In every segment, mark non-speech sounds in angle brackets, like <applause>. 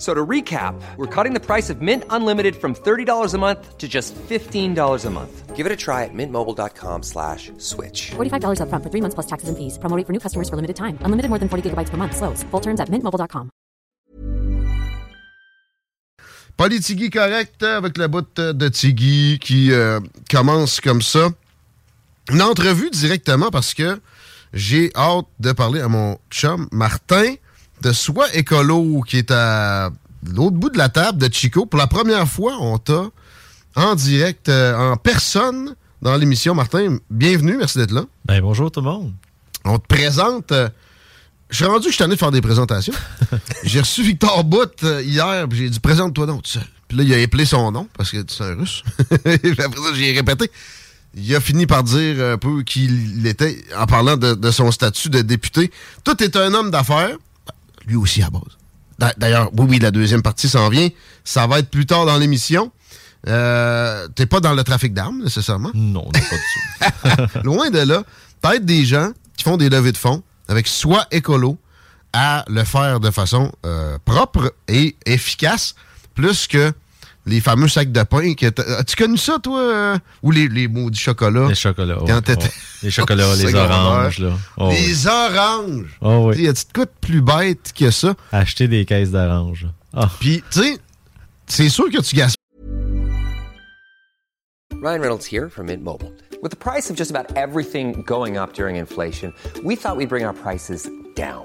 So to recap, we're cutting the price of Mint Unlimited from $30 a month to just $15 a month. Give it a try at mintmobile.com slash switch. $45 upfront for three months plus taxes and fees. Promo rate for new customers for limited time. Unlimited more than 40 gigabytes per month. Slows. Full terms at mintmobile.com. Politigui correct avec le bout de Tigui qui euh, commence comme ça. Une entrevue directement parce que j'ai hâte de parler à mon chum Martin de Soi Écolo qui est à l'autre bout de la table de Chico. Pour la première fois, on t'a en direct, euh, en personne dans l'émission. Martin, bienvenue, merci d'être là. Ben, bonjour tout le monde. On te présente. euh, je suis rendu que je suis de faire des présentations. <laughs> j'ai reçu Victor Bout euh, hier, puis j'ai dit présente-toi donc tout seul. Puis là, il a appelé son nom parce que c'est un russe. <laughs> Puis après ça, j'ai répété. Il a fini par dire un peu qui il était en parlant de, de son statut de député. Tout est un homme d'affaires, lui aussi à base. D'a- D'ailleurs, oui, oui, la deuxième partie s'en vient. Ça va être plus tard dans l'émission. Euh, T'es pas dans le trafic d'armes, nécessairement. Non, non, pas du tout. <laughs> Loin de là, peut-être des gens qui font des levées de fonds avec soit écolo à le faire de façon euh, propre et efficace, plus que les fameux sacs de pain. que t'as- As-tu connu ça, toi? euh, ou les, les maudits chocolats? Les chocolats, Quand ouais. Les chocolats, <laughs> les oranges, là. Oh, oui. les oranges! Oh, oui. Y a-tu de quoi de plus bête que ça? Acheter des caisses d'oranges. Ah. Puis, tu sais, c'est sûr que tu gaspilles Ryan Reynolds here from Mint Mobile. With the price of just about everything going up during inflation, we thought we'd bring our prices down.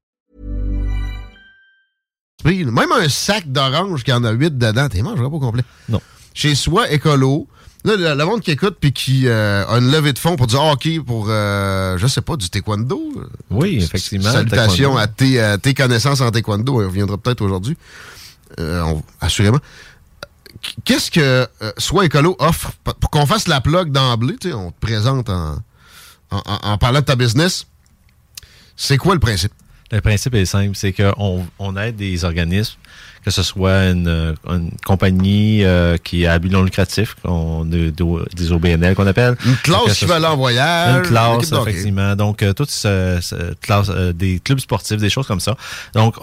Même un sac d'oranges qui en a 8 dedans, t'es mangeras pas au complet. Non. Chez soi, écolo. Là, le, monde qui écoute puis qui euh, a une levée de fonds pour dire ah, OK pour, euh, je sais pas, du taekwondo. Oui, effectivement. Salutations à tes, à tes connaissances en taekwondo. On reviendra peut-être aujourd'hui. Euh, assurément. Qu'est-ce que euh, Soi Écolo offre pour qu'on fasse la plug d'emblée? tu On te présente en, en, en- en parlant de ta business? C'est quoi le principe? Le principe est simple, c'est qu'on on aide des organismes, que ce soit une, euh, une compagnie euh, qui est à but non lucratif, qu'on- de- de- des OBNL qu'on appelle. Une classe qui va aller en voyage. Une classe, effectivement. Donc, euh, toutes ce, ce- classe, euh, des clubs sportifs, des choses comme ça. Donc,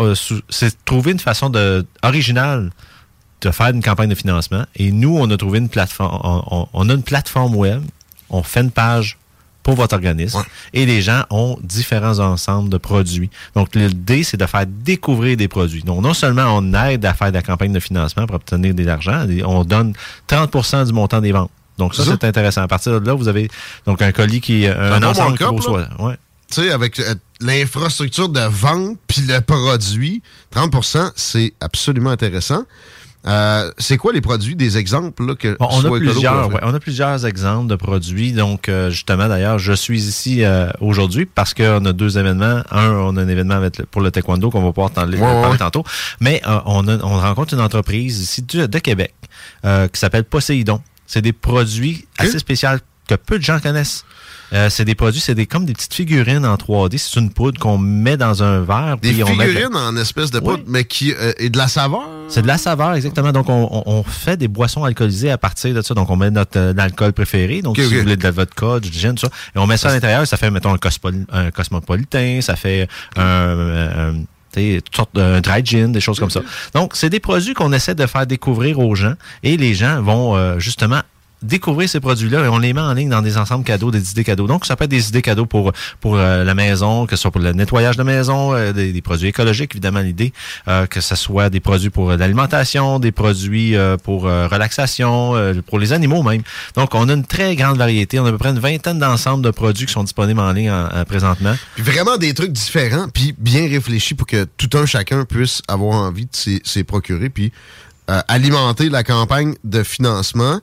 c'est trouver une façon de originale de faire une campagne de financement. Et nous, on a trouvé une plateforme. On, on- on a une plateforme web. On fait une page pour votre organisme. Et les gens ont différents ensembles de produits. Donc, l'idée, c'est de faire découvrir des produits. Donc, non seulement on aide à faire de la campagne de financement pour obtenir de l'argent, on donne 30% du montant des ventes. Donc, ça, C'est intéressant. À partir de là, vous avez donc un colis qui est un, ensemble qui soit. Ouais. Tu sais, avec euh, l'infrastructure de vente puis le produit, 30% c'est absolument intéressant. Euh, c'est quoi les produits, des exemples là, que on, a plusieurs, ouais, on a plusieurs exemples de produits. Donc, euh, justement, d'ailleurs, je suis ici euh, aujourd'hui parce qu'on a deux événements. Un, on a un événement avec le- pour le taekwondo qu'on va pouvoir t'en- parler ouais. tantôt. Mais euh, on, a- on rencontre une entreprise ici de, de Québec euh, qui s'appelle Poséidon. C'est des produits assez spéciaux que peu de gens connaissent. Euh, c'est des produits, c'est des comme des petites figurines en 3D. C'est une poudre qu'on met dans un verre. Des puis on met figurines en espèce de poudre, mais qui euh, est de la saveur? C'est de la saveur, exactement. Donc, on, on- fait des boissons alcoolisées à partir de ça. Donc, on met notre euh, alcool préféré. Donc, si vous voulez de la vodka, du gin, tout ça. Et on met ça à l'intérieur. Ça fait, mettons, un, cosmo- un cosmopolitain. Ça fait un... un- toutes sortes de- un dry gin, des choses comme ça. Donc, c'est des produits qu'on essaie de faire découvrir aux gens. Et les gens vont, euh, justement, découvrir ces produits-là et on les met en ligne dans des ensembles cadeaux, des idées cadeaux. Donc, ça peut être des idées cadeaux pour pour euh, la maison, que ce soit pour le nettoyage de maison, euh, des, produits écologiques, évidemment, l'idée, euh, que ce soit des produits pour l'alimentation, des produits pour relaxation, pour les animaux même. Donc, on a une très grande variété. On a à peu près une vingtaine d'ensembles de produits qui sont disponibles en ligne en- en- présentement. Puis vraiment des trucs différents, puis bien réfléchis pour que tout un chacun puisse avoir envie de s'y procurer, puis alimenter la campagne de financement.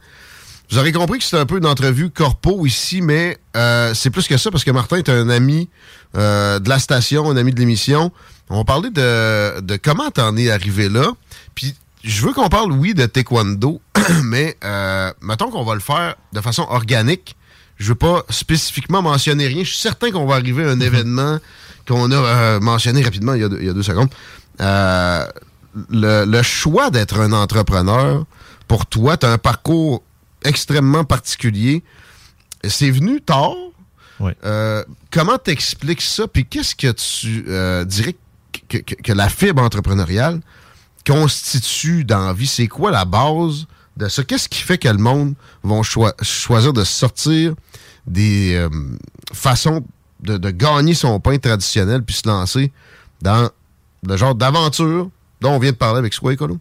Vous aurez compris que c'est un peu une entrevue corpo ici, mais euh, c'est plus que ça parce que Martin est un ami euh, de la station, un ami de l'émission. On va parler de, de comment t'en es arrivé là. Puis je veux qu'on parle, oui, de taekwondo, <clears throat> mais euh, mettons qu'on va le faire de façon organique. Je veux pas spécifiquement mentionner rien. Je suis certain qu'on va arriver à un événement qu'on a euh, mentionné rapidement il y a deux, il y a deux secondes. Euh, le, le choix d'être un entrepreneur, pour toi, tu as un parcours extrêmement particulier. C'est venu tard. Oui. Euh, comment t'expliques ça? Puis qu'est-ce que tu euh, dirais que, que- que la fibre entrepreneuriale constitue dans la vie? C'est quoi la base de ça? Qu'est-ce qui fait que le monde va choi- choisir de sortir des euh, façons de, de gagner son pain traditionnel puis se lancer dans le genre d'aventure dont on vient de parler avec Square Écolo?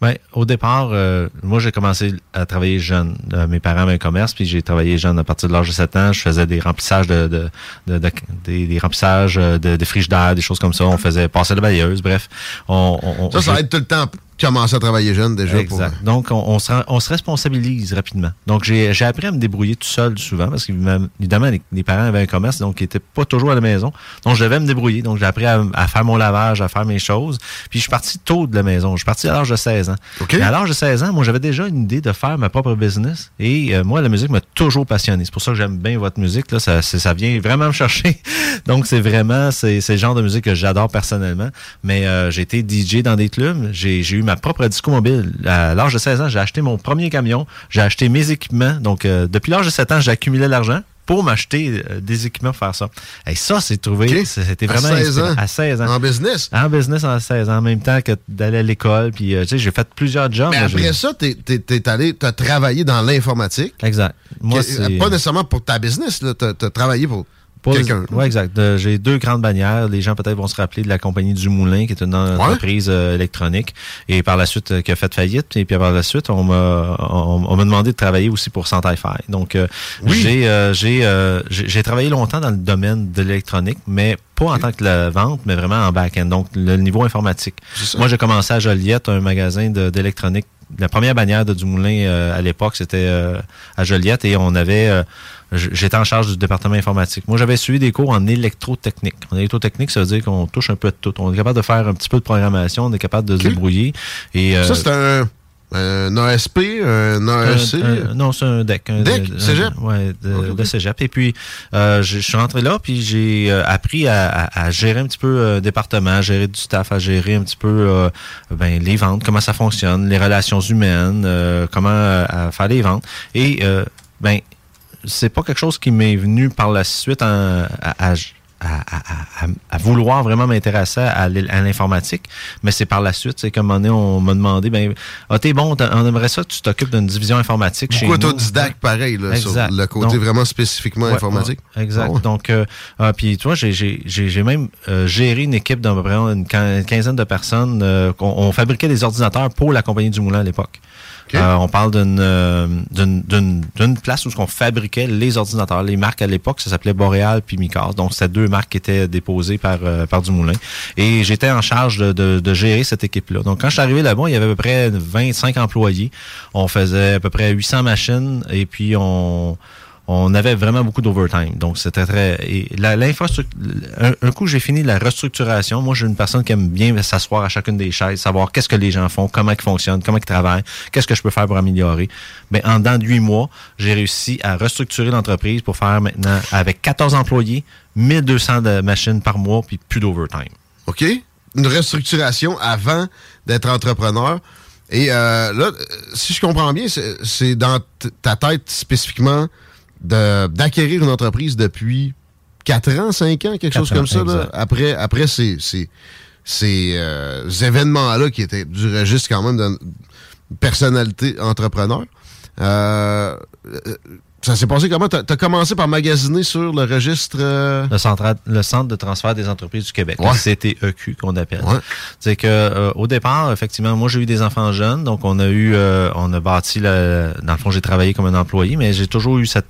Ben, au départ, euh, moi, j'ai commencé à travailler jeune. Euh, mes parents avaient un commerce, puis j'ai travaillé jeune à partir de l'âge de 7 ans. Je faisais des remplissages de, de, de- de- des, des remplissages euh, de, de frigidaires, des choses comme ça. On faisait passer la balayeuse, bref. On, on- on- Ça, ça je- aide tout le temps pour commencer à travailler jeune déjà. pour- Exact. Donc, on, on se, on se responsabilise rapidement. Donc, j'ai j'ai appris à me débrouiller tout seul souvent parce qu'évidemment, les, les parents avaient un commerce, donc ils n'étaient pas toujours à la maison. Donc, je devais me débrouiller. Donc, j'ai appris à, à faire mon lavage, à faire mes choses. Puis, je suis parti tôt de la maison. Je suis parti à l'âge de 16 ans. OK. Mais à l'âge de 16 ans, moi, j'avais déjà une idée de faire ma propre business. Et euh, moi, la musique m'a toujours passionné. C'est pour ça que j'aime bien votre musique. Là. Ça, vient vraiment me chercher. <laughs> Donc, c'est vraiment, c'est le genre de musique que j'adore personnellement. Mais euh, j'ai été DJ dans des clubs. J'ai eu ma propre disco mobile. À l'âge de 16 ans, j'ai acheté mon premier camion. J'ai acheté mes équipements. Donc, euh, depuis l'âge de 7 ans, j'ai accumulé l'argent pour m'acheter euh, des équipements pour faire ça. Et ça, c'est trouvé. C'était À vraiment 16 inspirant. ans? À 16 ans. En business? En business en 16 ans, en même temps que d'aller à l'école. Puis, euh, tu sais, j'ai fait plusieurs jobs. Mais après ça, t'es t'es allé, t'as travaillé dans l'informatique. Exact. Moi, Que- c'est... Pas nécessairement pour ta business, là. T'as as travaillé pour quelqu'un. Ouais, exact. Euh, J'ai deux grandes bannières. Les gens peut-être vont se rappeler de la compagnie du Moulin, qui est une entreprise euh, électronique, et par la suite euh, qui a fait faillite. Et puis par la suite, on m'a on, on m'a demandé de travailler aussi pour Santai-Fi. Donc euh, Oui. j'ai euh, j'ai travaillé longtemps dans le domaine de l'électronique, mais pas en tant que la vente, mais vraiment en back-end. Donc le niveau informatique. Moi, j'ai commencé à Joliette, un magasin d'électronique. La première bannière de Dumoulin euh, à l'époque, c'était euh, à Joliette et on avait euh, J'étais en charge du département informatique. Moi, j'avais suivi des cours en électrotechnique. En électrotechnique, ça veut dire qu'on touche un peu de tout. On est capable de faire un petit peu de programmation, on est capable de se débrouiller. Et, euh, Ça, c'est un, un ASP, un AEC. un- un- non, c'est un DEC. Un, DEC, un- cégep? ouais, de, Ok, ok. de cégep. Et puis, euh, je je suis rentré là, puis j'ai euh, appris à, à- à gérer un petit peu euh, département, à gérer du staff, à gérer un petit peu euh, ben, les ventes, comment ça fonctionne, les relations humaines, euh, comment euh, à faire les ventes. Et, euh, ben, c'est pas quelque chose qui m'est venu par la suite en- à, à- à, à- à- à vouloir vraiment m'intéresser à l'informatique, mais c'est par la suite, c'est comme un moment donné, on m'a demandé, ben, ah, t'es bon, on aimerait ça tu t'occupes d'une division informatique chez Beaucoup nous. autodidacte, pareil, là, sur le côté Donc- vraiment spécifiquement Ouais, informatique. ouais, exact. Ah. Donc, euh, ah, puis tu vois, j'ai- même euh, géré une équipe d'à peu près une quin- quinzaine de personnes. euh, qu'on- on, fabriquait des ordinateurs pour la compagnie du Moulin à l'époque. Euh, on parle d'une euh, place où on fabriquait les ordinateurs. Les marques à l'époque, ça s'appelait Boréal puis Micas. Donc, c'était deux marques qui étaient déposées par, euh, par Dumoulin. Et j'étais en charge de, de- de gérer cette équipe-là. Donc, quand je suis arrivé là-bas, il y avait à peu près 25 employés. On faisait à peu près 800 machines et puis on on avait vraiment beaucoup d'overtime. Donc, c'était très... L'infrastructure... Un, coup, j'ai fini la restructuration. Moi, j'ai une personne qui aime bien s'asseoir à chacune des chaises, savoir qu'est-ce que les gens font, comment ils fonctionnent, comment ils travaillent, qu'est-ce que je peux faire pour améliorer. Ben, en dedans de huit mois, j'ai réussi à restructurer l'entreprise pour faire maintenant, avec 14 employés, 1200 de machines par mois, puis plus d'overtime. OK? Une restructuration avant d'être entrepreneur. Et euh, là, si je comprends bien, c'est dans ta tête spécifiquement d'acquérir une entreprise depuis 4 ans, 5 ans, quelque chose ans, comme ça, là, après, après ces, ces, ces, euh, événements-là qui étaient du registre quand même d'une personnalité entrepreneur. Euh, euh, ça s'est passé comment? Tu as, commencé par magasiner sur le registre... euh, Le, centra- le Centre de transfert des entreprises du Québec, Ouais. le CTEQ qu'on appelle. Ouais. C'est que euh, au départ, effectivement, moi j'ai eu des enfants jeunes, donc on a eu, euh, on a bâti le, dans le fond j'ai travaillé comme un employé, mais j'ai toujours eu cette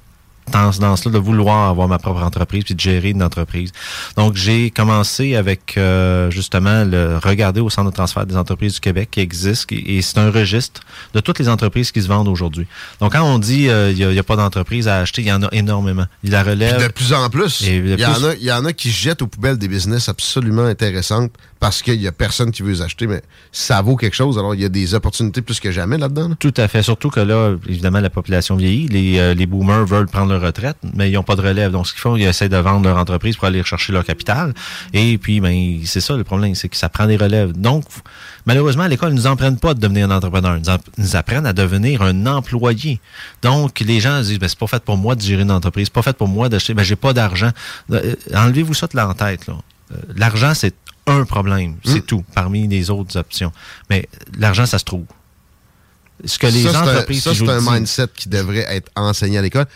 tendance-là de vouloir avoir ma propre entreprise puis de gérer une entreprise. Donc j'ai commencé avec euh, justement le regarder au Centre de transfert des entreprises du Québec qui existe et c'est un registre de toutes les entreprises qui se vendent aujourd'hui. Donc quand on dit euh, il n'y a, pas d'entreprise à acheter, il y en a énormément. Il la Puis relève. de plus en plus, il y, en a, il y en a qui jettent aux poubelles des business absolument intéressantes parce qu'il y a personne qui veut les acheter, mais ça vaut quelque chose. Alors, il y a des opportunités plus que jamais là-dedans. là. Tout à fait. Surtout que là, évidemment, la population vieillit. Les, euh, les boomers veulent prendre leur retraite, mais ils n'ont pas de relève. Donc, ce qu'ils font, ils essaient de vendre leur entreprise pour aller rechercher leur capital. Et puis, ben, c'est ça le problème, c'est que ça prend des relèves. Donc, malheureusement, à l'école, ils nous en prennent pas de devenir un entrepreneur. Ils nous, en- nous apprennent à devenir un employé. Donc, les gens disent, ben, c'est pas fait pour moi de gérer une entreprise. C'est pas fait pour moi d'acheter. Ben, j'ai pas d'argent. Euh, Enlevez-vous ça de la tête. Euh, L'argent, c'est un problème. C'est tout, parmi les autres options. Mais l'argent, ça se trouve. Ce que les ça, un- entreprises, ça, c'est un dis- mindset qui devrait être enseigné à l'école.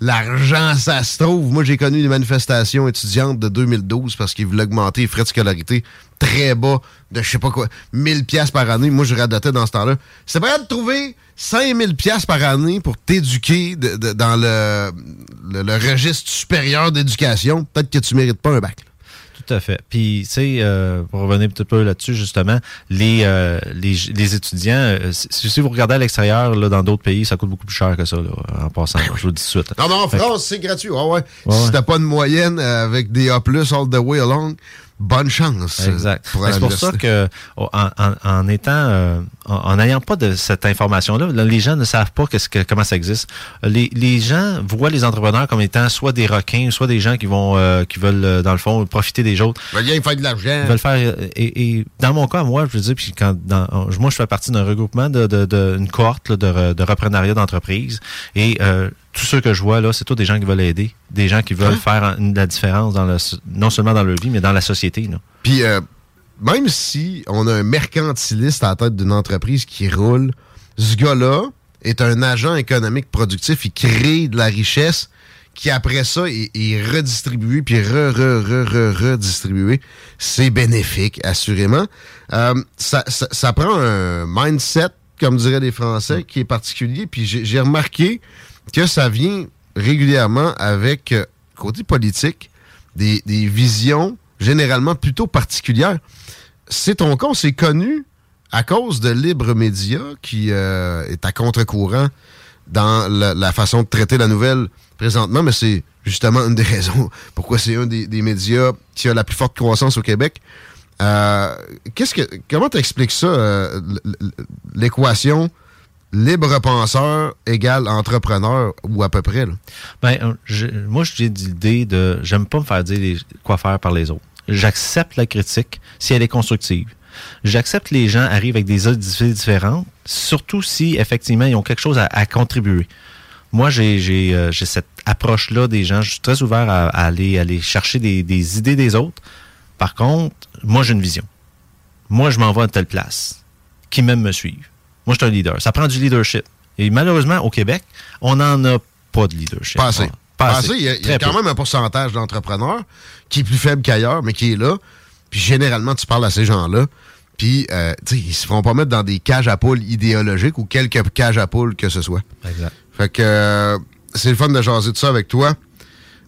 L'argent, ça se trouve. Moi, j'ai connu des manifestations étudiantes de 2012 parce qu'ils voulaient augmenter les frais de scolarité très bas de je sais pas quoi, 1000 pièces par année. Moi, je radotais dans ce temps-là. C'est prêt de trouver 5000 pièces par année pour t'éduquer dans le, le, le registre supérieur d'éducation. Peut-être que tu mérites pas un bac. là. Tout à fait. Puis, tu sais, euh, pour revenir un petit peu là-dessus, justement, les, euh, les, les étudiants, euh, si, si vous regardez à l'extérieur, là, dans d'autres pays, ça coûte beaucoup plus cher que ça, là, en passant. Je vous le dis tout de suite. Non, non, en Fait que- France, c'est gratuit. Ah ouais. Ouais, si ouais. t'as pas de moyenne avec des A+, all the way along, bonne chance. euh, Exact. C'est pour ça que, oh, en, en- en étant, euh, en n'ayant pas de cette information-là, là, les gens ne savent pas qu'est-ce que, comment ça existe. Les, les gens voient les entrepreneurs comme étant soit des requins, soit des gens qui vont, euh, qui veulent, dans le fond, profiter des autres. Ben, viens faire de l'argent. Ils veulent faire et, et dans mon cas moi je veux dire puis quand dans, moi je fais partie d'un regroupement de, de, de- une cohorte là, de, de reprenariat d'entreprise et euh, tous ceux que je vois là c'est tous des gens qui veulent aider des gens qui veulent faire un- la différence dans le, non seulement dans leur vie mais dans la société là. Puis, euh, même si on a un mercantiliste à la tête d'une entreprise qui roule, ce gars-là est un agent économique productif. Il crée de la richesse qui, après ça, est, est redistribuée, puis re, re, re, re, redistribuée. C'est bénéfique, assurément. Euh, ça, ça, ça prend un mindset, comme diraient les Français, qui est particulier. Puis j'ai j'ai remarqué que ça vient régulièrement avec, euh, côté politique, des, des visions généralement plutôt particulières. C'est ton cas, c'est connu à cause de Libre Média qui euh, est à contre-courant dans la, la façon de traiter la nouvelle présentement, mais c'est justement une des raisons <laughs> pourquoi c'est un des, des médias qui a la plus forte croissance au Québec. Euh, qu'est-ce que, comment t'expliques ça, euh, l'équation libre penseur égale entrepreneur ou à peu près? Là? Ben, euh, je- moi, j'ai l'idée de. J'aime pas me faire dire les- quoi faire par les autres. J'accepte la critique si elle est constructive. J'accepte les gens arrivent avec des idées différentes, surtout si, effectivement, ils ont quelque chose à, contribuer. Moi, j'ai euh, cette approche-là des gens. Je suis très ouvert à, aller, aller chercher des, des idées des autres. Par contre, moi, j'ai une vision. Moi, je m'en vais à telle place. Qui même me suivent. Moi, je suis un leader. Ça prend du leadership. Et malheureusement, au Québec, on n'en a pas de leadership. Pas assez. Pas Pas assez. Il y a, il y a Très quand peu. même un pourcentage d'entrepreneurs qui est plus faible qu'ailleurs, mais qui est là. Puis généralement, tu parles à ces gens-là. Puis, euh, tu sais, ils se font pas mettre dans des cages à poules idéologiques ou quelques cages à poules que ce soit. Exact. Fait que euh, c'est le fun de jaser de ça avec toi.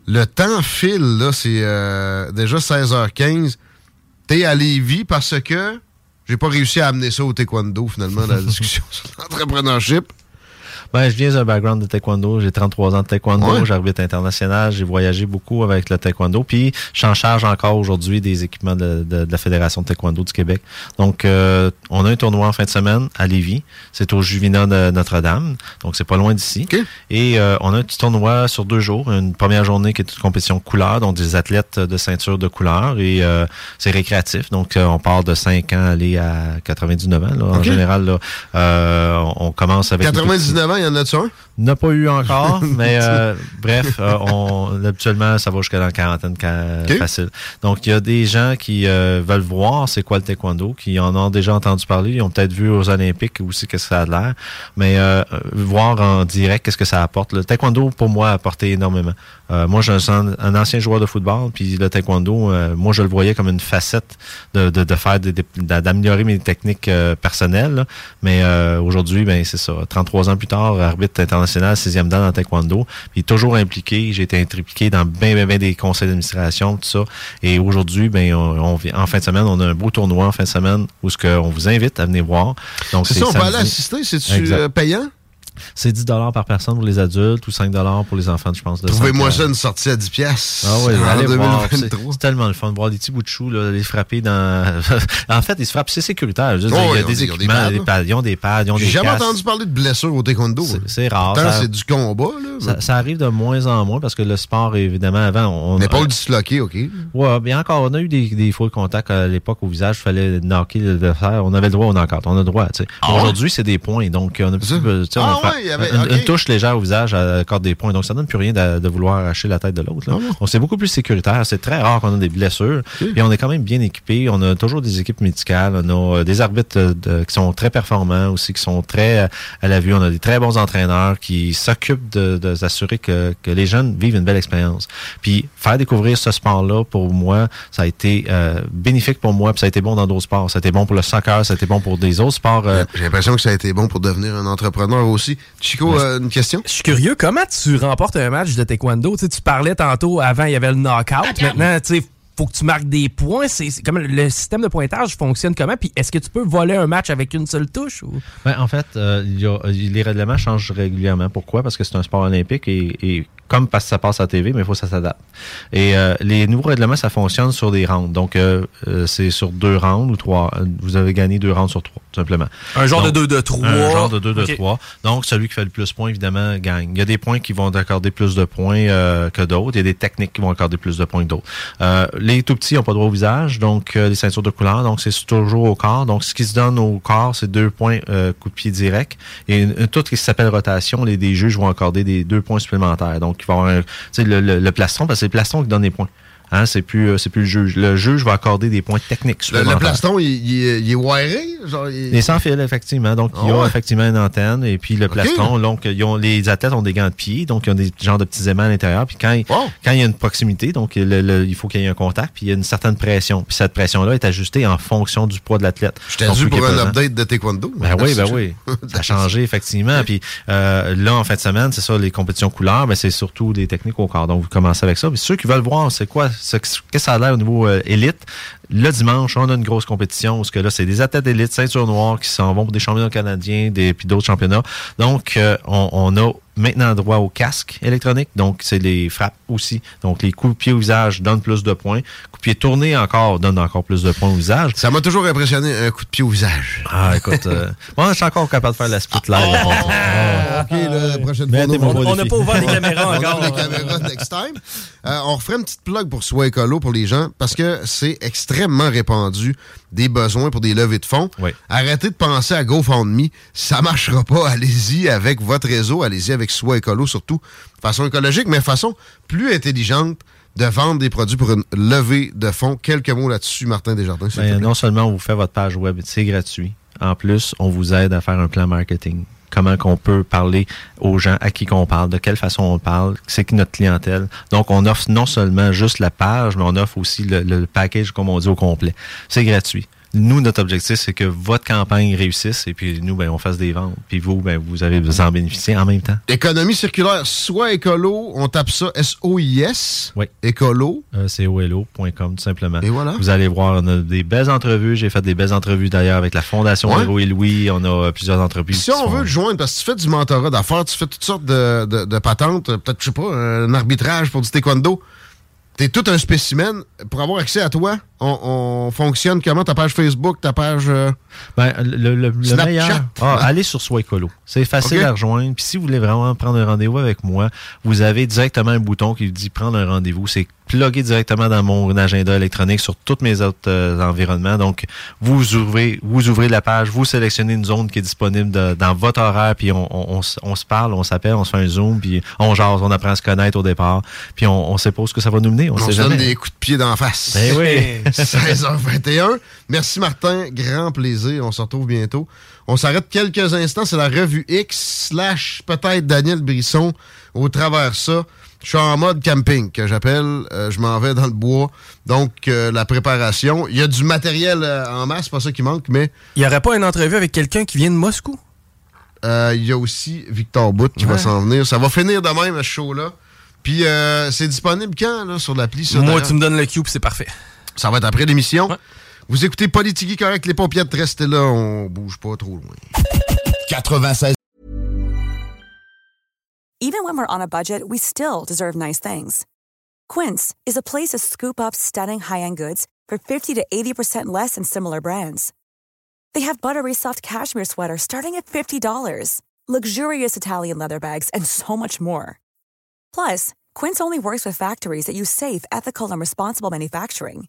Le temps file, là, c'est euh, déjà 16h15. T'es à Lévis parce que j'ai pas réussi à amener ça au taekwondo, finalement, la discussion sur l'entrepreneurship. Ben, je viens d'un background de taekwondo. J'ai 33 ans de taekwondo. Ouais. J'arbitre international. J'ai voyagé beaucoup avec le taekwondo. Puis, je suis en charge encore aujourd'hui des équipements de, de- de la Fédération de taekwondo du Québec. Donc, euh, on a un tournoi en fin de semaine à Lévis. C'est au Juvina de Notre-Dame. Donc, c'est pas loin d'ici. OK. Et euh, on a un petit tournoi sur deux jours. Une première journée qui est une compétition couleur, donc des athlètes de ceinture de couleur. Et euh, c'est récréatif. Donc, euh, on part de 5 ans aller à 99 ans. Là, En général, là, euh, on commence avec... les tout petits. 99 ans, il y en a-tu un? N'a pas eu encore, <laughs> mais euh, bref, euh, on, habituellement, ça va jusqu'à la quarantaine ca- Ok. facile. Donc, il y a des gens qui euh, veulent voir c'est quoi le taekwondo, qui en ont déjà entendu parler, ils ont peut-être vu aux Olympiques aussi qu'est-ce que ça a de l'air, mais euh, euh, voir en direct qu'est-ce que ça apporte. Le taekwondo, pour moi, a apporté énormément. Euh, moi, je suis un, un ancien joueur de football, puis le taekwondo, euh, moi, je le voyais comme une facette de, de, de faire, d'améliorer mes techniques personnelles. là. Mais euh, aujourd'hui, ben c'est ça. 33 ans plus tard, arbitre international, sixième dan en taekwondo, puis toujours impliqué. J'ai été impliqué dans bien, bien, bien des conseils d'administration, tout ça. Et aujourd'hui, ben on, en fin de semaine, on a un beau tournoi en fin de semaine où ce vous invite à venir voir. Donc C'est ça, on peut samedi. aller assister? C'est-tu euh, payant? C'est 10 par personne pour les adultes ou 5 pour les enfants, je pense. Trouvez-moi ça ans. une sortie à 10 piastres. Ah oui, en allez voir. C'est 2023. c'est tellement le fun de voir des petits bouts de choux, là, les frapper dans. <laughs> en fait, ils se frappent, c'est sécuritaire. Oh, il y ils a ont des des- ils ont des pads, pads, ils ont des pads, ils ont J'ai jamais entendu parler de blessures au taekwondo. C'est- rare. C'est du combat, là. ça- ça arrive de moins en moins parce que le sport, évidemment, avant, on. L'épaule disloquée, OK. Ouais, bien encore, on a eu des, des faux contacts à l'époque au visage, il fallait knocker l'adversaire. On avait le droit au knock-out, on a le droit, tu sais. Aujourd'hui, c'est des points, donc on a plus, Ah on Ah il y avait- une, touche légère au visage accorde des points, donc ça donne plus rien de, de vouloir arracher la tête de l'autre. Ah? Donc c'est beaucoup plus sécuritaire, c'est très rare qu'on a des blessures, et on est quand même bien équipé. On a toujours des équipes médicales, on a euh, des arbitres euh, de- qui sont très performants aussi, qui sont très euh, à la vue. On a des très bons entraîneurs qui s'occupent de, de s'assurer que, que les jeunes vivent une belle expérience. Puis faire découvrir ce sport-là, pour moi, ça a été euh, bénéfique pour moi, puis ça a été bon dans d'autres sports. Ça a été bon pour le soccer, ça a été bon pour des autres sports. euh, J'ai l'impression que ça a été bon pour devenir un entrepreneur aussi. Chico, euh, une question? Je suis curieux, comment tu remportes un match de taekwondo? Tu, parlais tantôt, avant, il y avait le knockout. Maintenant, tu sais, faut que tu marques des points. C'est c'est comme le système de pointage fonctionne comment? Puis est-ce que tu peux voler un match avec une seule touche? Ou? Ben, en fait, euh, il y a- les règlements changent régulièrement. Pourquoi? Parce que c'est un sport olympique et, et comme parce que ça passe à la TV, mais il faut que ça s'adapte. Et euh, les nouveaux règlements, ça fonctionne sur des rounds. Donc, euh, c'est sur deux rounds ou trois. Vous avez gagné deux rounds sur trois, tout simplement. Un genre Donc, de 2 de 3. Un genre de 2 de Ok. 3. Donc, celui qui fait le plus de points, évidemment, gagne. Il y a des points qui vont accorder plus de points euh, que d'autres. Il y a des techniques qui vont accorder plus de points que d'autres. Les tout petits n'ont pas droit au visage, donc euh, les ceintures de couleur, donc c'est toujours au corps. Donc, ce qui se donne au corps, c'est deux points euh, coup de pied direct. Et une- une- tout ce qui s'appelle rotation, les des juges vont accorder des deux points supplémentaires. Donc, il va y avoir un, le, le, le plastron, parce que c'est le plastron qui donne les points. Hein, c'est plus euh, c'est plus le juge. Le juge va accorder des points techniques Le, le plastron, il, il est, il est wiré? Genre, il- Il est sans fil, effectivement. Donc, il y Ah a ouais? effectivement une antenne et puis le plastron. Donc, ils ont, les athlètes ont des gants de pied, donc ils ont des genres de petits aimants à l'intérieur. Puis quand, quand il y a une proximité, donc le- le- il faut qu'il y ait un contact, puis il y a une certaine pression. Puis cette pression-là est ajustée en fonction du poids de l'athlète. Je t'ai dû pour un update de taekwondo. Ben oui, ben oui. Ça a changé, effectivement. Puis euh, là, en fin de semaine, c'est ça, les compétitions couleurs, ben, c'est surtout des techniques au corps. Donc, vous commencez avec ça. Puis ceux qui veulent voir, c'est quoi, ce- qu'est-ce que ça a l'air au niveau euh, élite, le dimanche, on a une grosse compétition, parce que là, c'est des athlètes d'élite, ceinture noire, qui s'en vont pour des championnats canadiens, des, puis d'autres championnats. Donc, euh, on a maintenant droit au casque électronique. Donc, c'est les frappes aussi. Donc, les coups de pied au visage donnent plus de points. Coups de pied tournés encore donnent encore plus de points au visage. Ça m'a toujours impressionné, un coup de pied au visage. Ah, écoute, euh, <laughs> moi, je suis encore capable de faire la split live. Ah, OK, la prochaine fois, on, On n'a pas ouvert les caméras on encore. ouvre les caméras next time. Euh, on referait une petite plug pour Soi Écolo pour les gens parce que c'est extrêmement répandu des besoins pour des levées de fonds. Oui. Arrêtez de penser à GoFundMe. Ça marchera pas. <laughs> Allez-y avec votre réseau. Allez-y avec Soi Écolo, surtout de façon écologique, mais de façon plus intelligente de vendre des produits pour une levée de fonds. Quelques mots là-dessus, Martin Desjardins. Ben, non seulement on vous fait votre page web, c'est gratuit. En plus, on vous aide à faire un plan marketing. Comment qu'on peut parler aux gens, à qui qu'on parle, de quelle façon on parle, c'est qui notre clientèle. Donc, on offre non seulement juste la page, mais on offre aussi le, le package, comme on dit, au complet. C'est gratuit. Nous, notre objectif, c'est que votre campagne réussisse et puis nous, ben, on fasse des ventes. Puis vous, ben, vous allez vous en bénéficier en même temps. Économie circulaire, soit écolo, on tape ça S-O-I-S. Oui. Écolo. Euh, c'est OLO.com, tout simplement. Et voilà. Vous allez voir, on a des belles entrevues. J'ai fait des belles entrevues d'ailleurs avec la Fondation Ouais. Et Louis. On a euh, plusieurs entreprises. Si on veut te joindre, parce que tu fais du mentorat d'affaires, tu fais toutes sortes de, de- de patentes, peut-être, je sais pas, un arbitrage pour du taekwondo. T'es tout un spécimen. Pour avoir accès à toi, on, on fonctionne comment? Ta page Facebook, ta page... euh, Ben, le, le- le Snapchat? meilleur, ah, allez sur Soi Écolo. C'est facile à rejoindre. Puis si vous voulez vraiment prendre un rendez-vous avec moi, vous avez directement un bouton qui vous dit prendre un rendez-vous. C'est plugué directement dans mon agenda électronique sur tous mes autres euh, environnements. Donc, vous ouvrez, vous ouvrez la page, vous sélectionnez une zone qui est disponible de- dans votre horaire, puis on, on- on s- on se parle, on s'appelle, on se fait un zoom, puis on jase, on apprend à se connaître au départ, puis on, on sait pas où ce que ça va nous mener. On, on sait se donne des coups de pied d'en face. Ben oui. <laughs> 16h21. Merci Martin, grand plaisir. On se retrouve bientôt. On s'arrête quelques instants. C'est la revue X slash peut-être Daniel Brisson. Au travers ça, je suis en mode camping que j'appelle. Euh, je m'en vais dans le bois. Donc, euh, la préparation. Il y a du matériel euh, en masse, c'est pas ça qui manque, mais Il n'y aurait pas une entrevue avec quelqu'un qui vient de Moscou? il y a aussi Victor Bout qui va s'en venir. Ça va finir de même, ce show-là. Puis, euh, c'est disponible quand, là, sur l'appli? Moi, tu me donnes le puis c'est parfait. Ça va être après l'émission. Vous écoutez Politigui correct, les paupiètes, restez là, on bouge pas trop loin. 96. Even when we're on a budget, we still deserve nice things. Quince is a place to scoop up stunning high-end goods for 50 to 80% less than similar brands. They have buttery soft cashmere sweaters starting at $50, luxurious Italian leather bags, and so much more. Plus, Quince only works with factories that use safe, ethical, and responsible manufacturing.